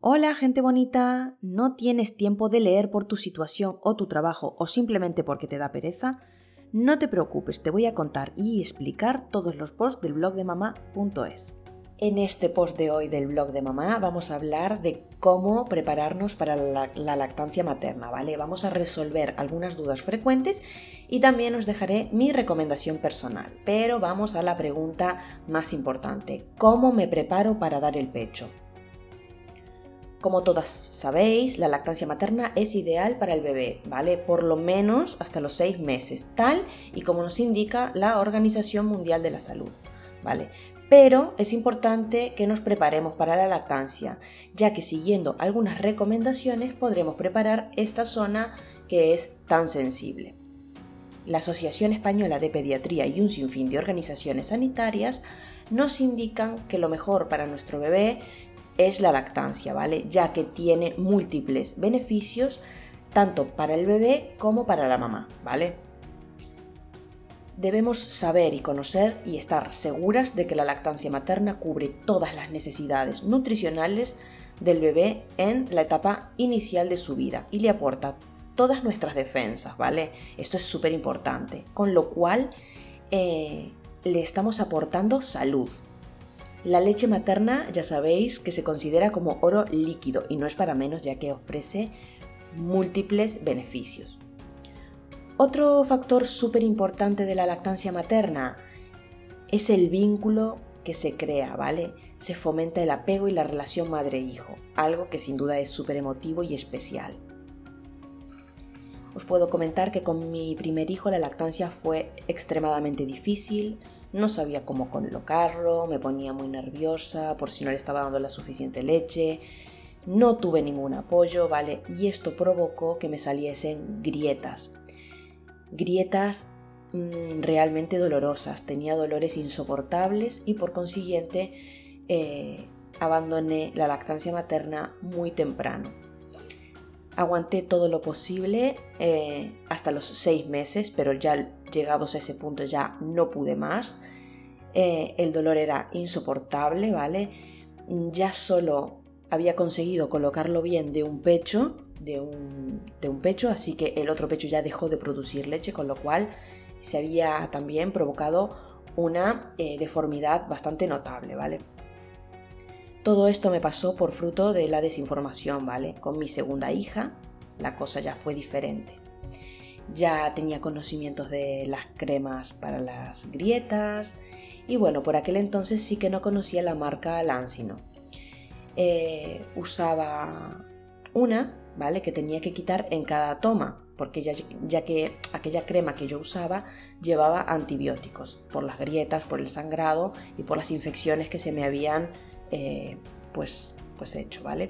Hola gente bonita, ¿no tienes tiempo de leer por tu situación o tu trabajo o simplemente porque te da pereza? No te preocupes, te voy a contar y explicar todos los posts del blog de mamá.es. En este post de hoy del blog de mamá vamos a hablar de cómo prepararnos para la, la, lactancia materna, ¿vale? Vamos a resolver algunas dudas frecuentes y también os dejaré mi recomendación personal. Pero vamos a la pregunta más importante, ¿cómo me preparo para dar el pecho? Como todas sabéis, la lactancia materna es ideal para el bebé, ¿vale? Por lo menos hasta los seis meses, tal y como nos indica la Organización Mundial de la Salud, ¿vale? Pero es importante que nos preparemos para la lactancia, ya que siguiendo algunas recomendaciones podremos preparar esta zona que es tan sensible. La Asociación Española de Pediatría y un sinfín de organizaciones sanitarias nos indican que lo mejor para nuestro bebé es la lactancia, ¿vale? Ya que tiene múltiples beneficios tanto para el bebé como para la mamá, ¿vale? Debemos saber y conocer y estar seguras de que la lactancia materna cubre todas las necesidades nutricionales del bebé en la etapa inicial de su vida y le aporta todas nuestras defensas, ¿vale? Esto es súper importante, con lo cual eh, le estamos aportando salud, la leche materna ya sabéis que se considera como oro líquido y no es para menos ya que ofrece múltiples beneficios. Otro factor súper importante de la lactancia materna es el vínculo que se crea, ¿vale? Se fomenta el apego y la relación madre-hijo, algo que sin duda es súper emotivo y especial. Os puedo comentar que con mi primer hijo la lactancia fue extremadamente difícil, no sabía cómo colocarlo, me ponía muy nerviosa por si no le estaba dando la suficiente leche, no tuve ningún apoyo, ¿vale? Y esto provocó que me saliesen grietas. Grietas mmm, realmente dolorosas, tenía dolores insoportables y por consiguiente eh, abandoné la lactancia materna muy temprano. Aguanté todo lo posible eh, hasta los seis meses, pero ya llegados a ese punto ya no pude más. Eh, el dolor era insoportable, ¿vale? Ya solo había conseguido colocarlo bien de un pecho, de un, de un pecho, así que el otro pecho ya dejó de producir leche, con lo cual se había también provocado una eh, deformidad bastante notable, ¿vale? Todo esto me pasó por fruto de la desinformación, ¿vale? Con mi segunda hija la cosa ya fue diferente. Ya tenía conocimientos de las cremas para las grietas y bueno, por aquel entonces sí que no conocía la marca Lancino. Eh, usaba una, ¿vale? Que tenía que quitar en cada toma, porque ya, que aquella crema que yo usaba llevaba antibióticos por las grietas, por el sangrado y por las infecciones que se me habían eh, pues, pues hecho, ¿vale?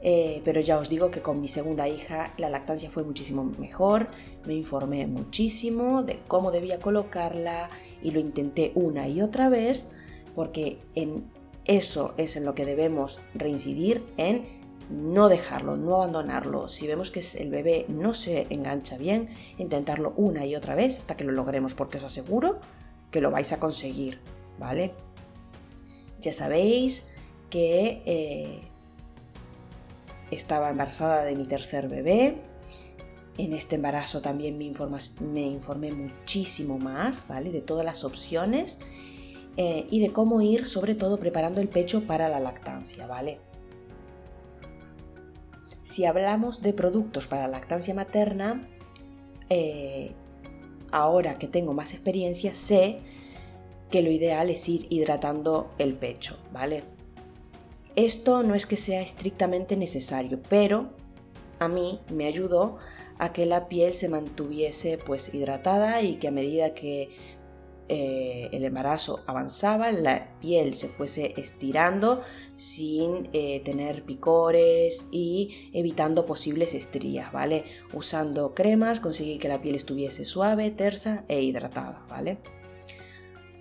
Eh, pero ya os digo que con mi segunda hija la lactancia fue muchísimo mejor, me informé muchísimo de cómo debía colocarla y lo intenté una y otra vez porque en eso es en lo que debemos reincidir en no dejarlo, no abandonarlo. Si vemos que el bebé no se engancha bien, intentarlo una y otra vez hasta que lo logremos, porque os aseguro que lo vais a conseguir, ¿vale? Ya sabéis que eh, estaba embarazada de mi tercer bebé. En este embarazo también me, informé muchísimo más, ¿vale? De todas las opciones eh, y de cómo ir, sobre todo, preparando el pecho para la lactancia, ¿vale? Si hablamos de productos para la lactancia materna, eh, ahora que tengo más experiencia, sé que lo ideal es ir hidratando el pecho, ¿vale? Esto no es que sea estrictamente necesario, pero a mí me ayudó a que la piel se mantuviese pues hidratada y que a medida que eh, el embarazo avanzaba, la piel se fuese estirando sin eh, tener picores y evitando posibles estrías, ¿vale? Usando cremas conseguí que la piel estuviese suave, tersa e hidratada, ¿vale?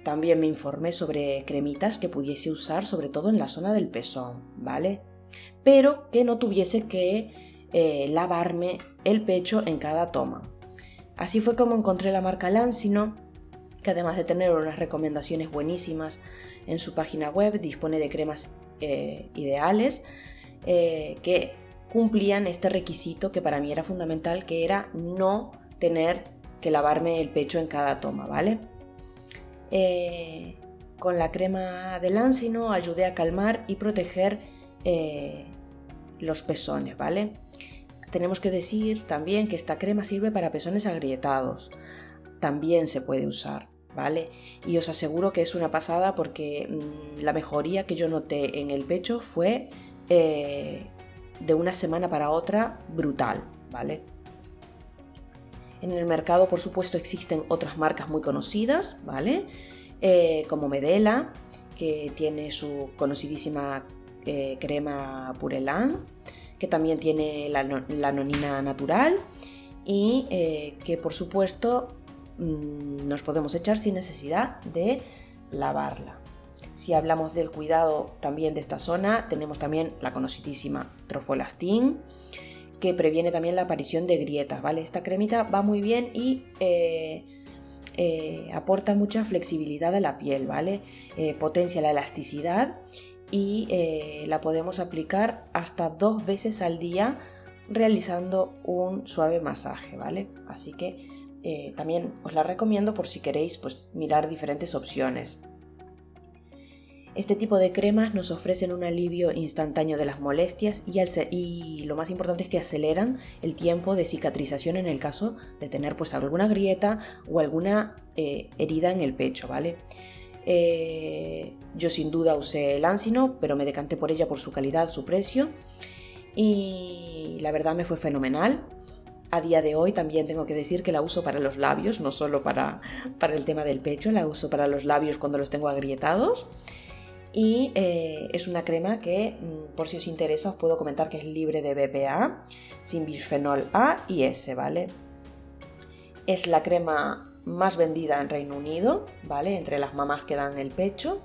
También me informé sobre cremitas que pudiese usar sobre todo en la zona del pezón, ¿vale? Pero que no tuviese que eh, lavarme el pecho en cada toma. Así fue como encontré la marca Lancino, que además de tener unas recomendaciones buenísimas en su página web, dispone de cremas eh, ideales eh, que cumplían este requisito que para mí era fundamental, que era no tener que lavarme el pecho en cada toma, ¿vale? Eh, con la crema de Lancino ayudé a calmar y proteger eh, los pezones, ¿vale? Tenemos que decir también que esta crema sirve para pezones agrietados. También se puede usar, ¿vale? Y os aseguro que es una pasada porque mm, la mejoría que yo noté en el pecho fue eh, de una semana para otra brutal, ¿vale? En el mercado, por supuesto, existen otras marcas muy conocidas, ¿vale? Eh, como Medela, que tiene su conocidísima eh, crema Purelán, que también tiene la, nonina natural y eh, que por supuesto mm, nos podemos echar sin necesidad de lavarla. Si hablamos del cuidado también de esta zona, tenemos también la conocidísima Trofolastin, que previene también la aparición de grietas, ¿vale? Esta cremita va muy bien y eh, eh, aporta mucha flexibilidad a la piel, ¿vale? Eh, potencia la elasticidad y la podemos aplicar hasta dos veces al día realizando un suave masaje, ¿vale? Así que también os la recomiendo por si queréis pues, mirar diferentes opciones. Este tipo de cremas nos ofrecen un alivio instantáneo de las molestias y, lo más importante es que aceleran el tiempo de cicatrización en el caso de tener pues alguna grieta o alguna eh, herida en el pecho, ¿vale? Eh, yo sin duda usé el Ansino, pero me decanté por ella por su calidad, su precio y la verdad me fue fenomenal. A día de hoy también tengo que decir que la uso para los labios, no solo para, para el tema del pecho, la uso para los labios cuando los tengo agrietados y eh, es una crema que, mm, por si os interesa, os puedo comentar que es libre de BPA, sin bisfenol A y S, ¿vale? Es la crema más vendida en Reino Unido, ¿vale? Entre las mamás que dan el pecho.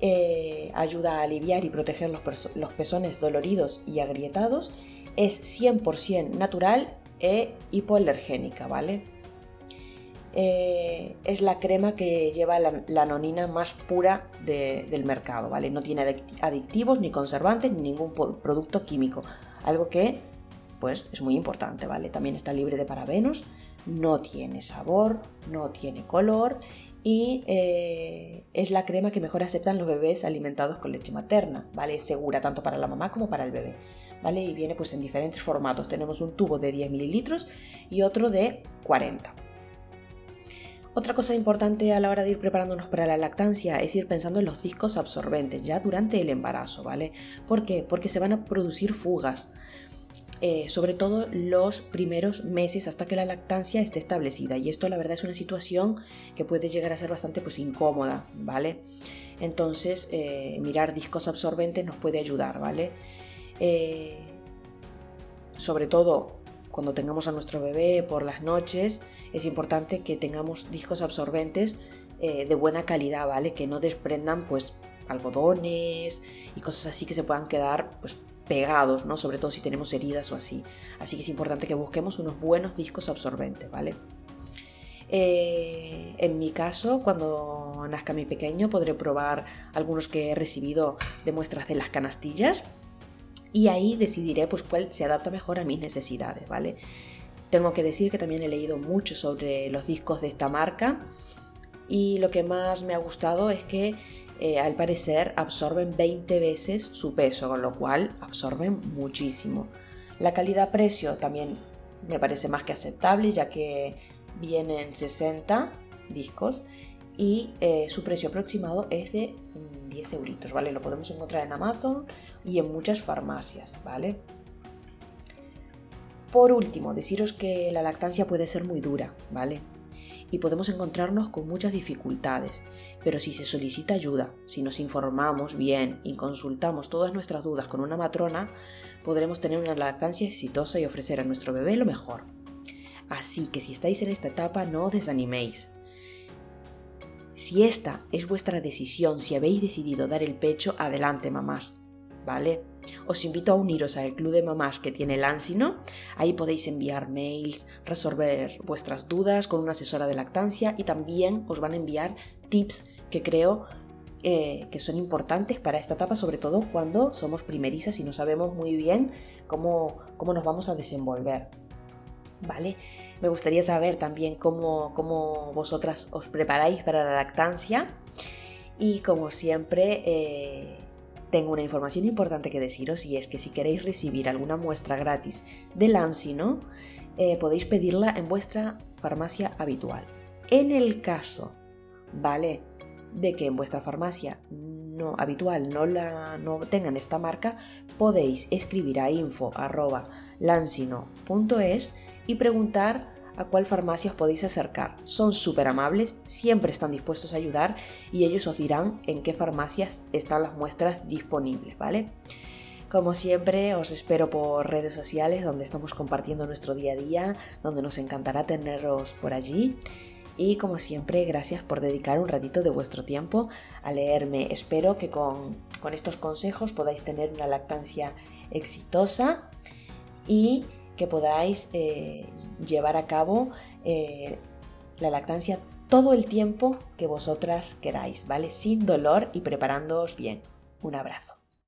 Eh, ayuda a aliviar y proteger los, pezones doloridos y agrietados. Es 100% natural e hipoalergénica, ¿vale? Eh, es la crema que lleva la, nonina más pura del mercado, ¿vale? No tiene adictivos, ni conservantes, ni ningún producto químico. Algo que, pues, es muy importante, ¿vale? También está libre de parabenos, no tiene sabor, no tiene color y eh, es la crema que mejor aceptan los bebés alimentados con leche materna, ¿vale? Es segura tanto para la mamá como para el bebé, ¿vale? Y viene pues en diferentes formatos. Tenemos un tubo de 10 mililitros y otro de 40. Otra cosa importante a la hora de ir preparándonos para la lactancia es ir pensando en los discos absorbentes ya durante el embarazo, ¿vale? ¿Por qué? Porque se van a producir fugas. Eh, sobre todo los primeros meses hasta que la lactancia esté establecida y esto la verdad es una situación que puede llegar a ser bastante pues incómoda, ¿vale? Entonces eh, mirar discos absorbentes nos puede ayudar, ¿vale? Eh, sobre todo cuando tengamos a nuestro bebé por las noches, es importante que tengamos discos absorbentes eh, de buena calidad, ¿vale? Que no desprendan pues algodones y cosas así que se puedan quedar pues pegados, ¿no? Sobre todo si tenemos heridas o así. Así que es importante que busquemos unos buenos discos absorbentes, ¿vale? Eh, en mi caso, cuando nazca mi pequeño, podré probar algunos que he recibido de muestras de las canastillas y ahí decidiré pues cuál se adapta mejor a mis necesidades, ¿vale? Tengo que decir que también he leído mucho sobre los discos de esta marca y lo que más me ha gustado es que eh, al parecer absorben 20 veces su peso, con lo cual absorben muchísimo. La calidad-precio también me parece más que aceptable ya que vienen 60 discos y eh, su precio aproximado es de 10 euritos, ¿vale? Lo podemos encontrar en Amazon y en muchas farmacias, ¿vale? Por último, deciros que la lactancia puede ser muy dura, ¿vale? Y podemos encontrarnos con muchas dificultades, pero si se solicita ayuda, si nos informamos bien y consultamos todas nuestras dudas con una matrona, podremos tener una lactancia exitosa y ofrecer a nuestro bebé lo mejor. Así que si estáis en esta etapa, no os desaniméis. Si esta es vuestra decisión, si habéis decidido dar el pecho, adelante mamás, ¿vale? Os invito a uniros al club de mamás que tiene el Ansino. Ahí podéis enviar mails, resolver vuestras dudas con una asesora de lactancia y también os van a enviar tips que creo eh, que son importantes para esta etapa, sobre todo cuando somos primerizas y no sabemos muy bien cómo, cómo nos vamos a desenvolver. ¿Vale? Me gustaría saber también cómo, cómo vosotras os preparáis para la lactancia y como siempre eh, tengo una información importante que deciros y es que si queréis recibir alguna muestra gratis del Ansino, eh, podéis pedirla en vuestra farmacia habitual. En el caso, ¿vale? De que en vuestra farmacia no, habitual no, la, no tengan esta marca, podéis escribir a info.lansino.es y preguntar a cuál farmacia os podéis acercar. Son súper amables, siempre están dispuestos a ayudar y ellos os dirán en qué farmacias están las muestras disponibles, ¿vale? Como siempre, os espero por redes sociales donde estamos compartiendo nuestro día a día, donde nos encantará teneros por allí. Y como siempre, gracias por dedicar un ratito de vuestro tiempo a leerme. Espero que con, estos consejos podáis tener una lactancia exitosa y que podáis eh, llevar a cabo eh, la lactancia todo el tiempo que vosotras queráis, ¿vale? Sin dolor y preparándoos bien. Un abrazo.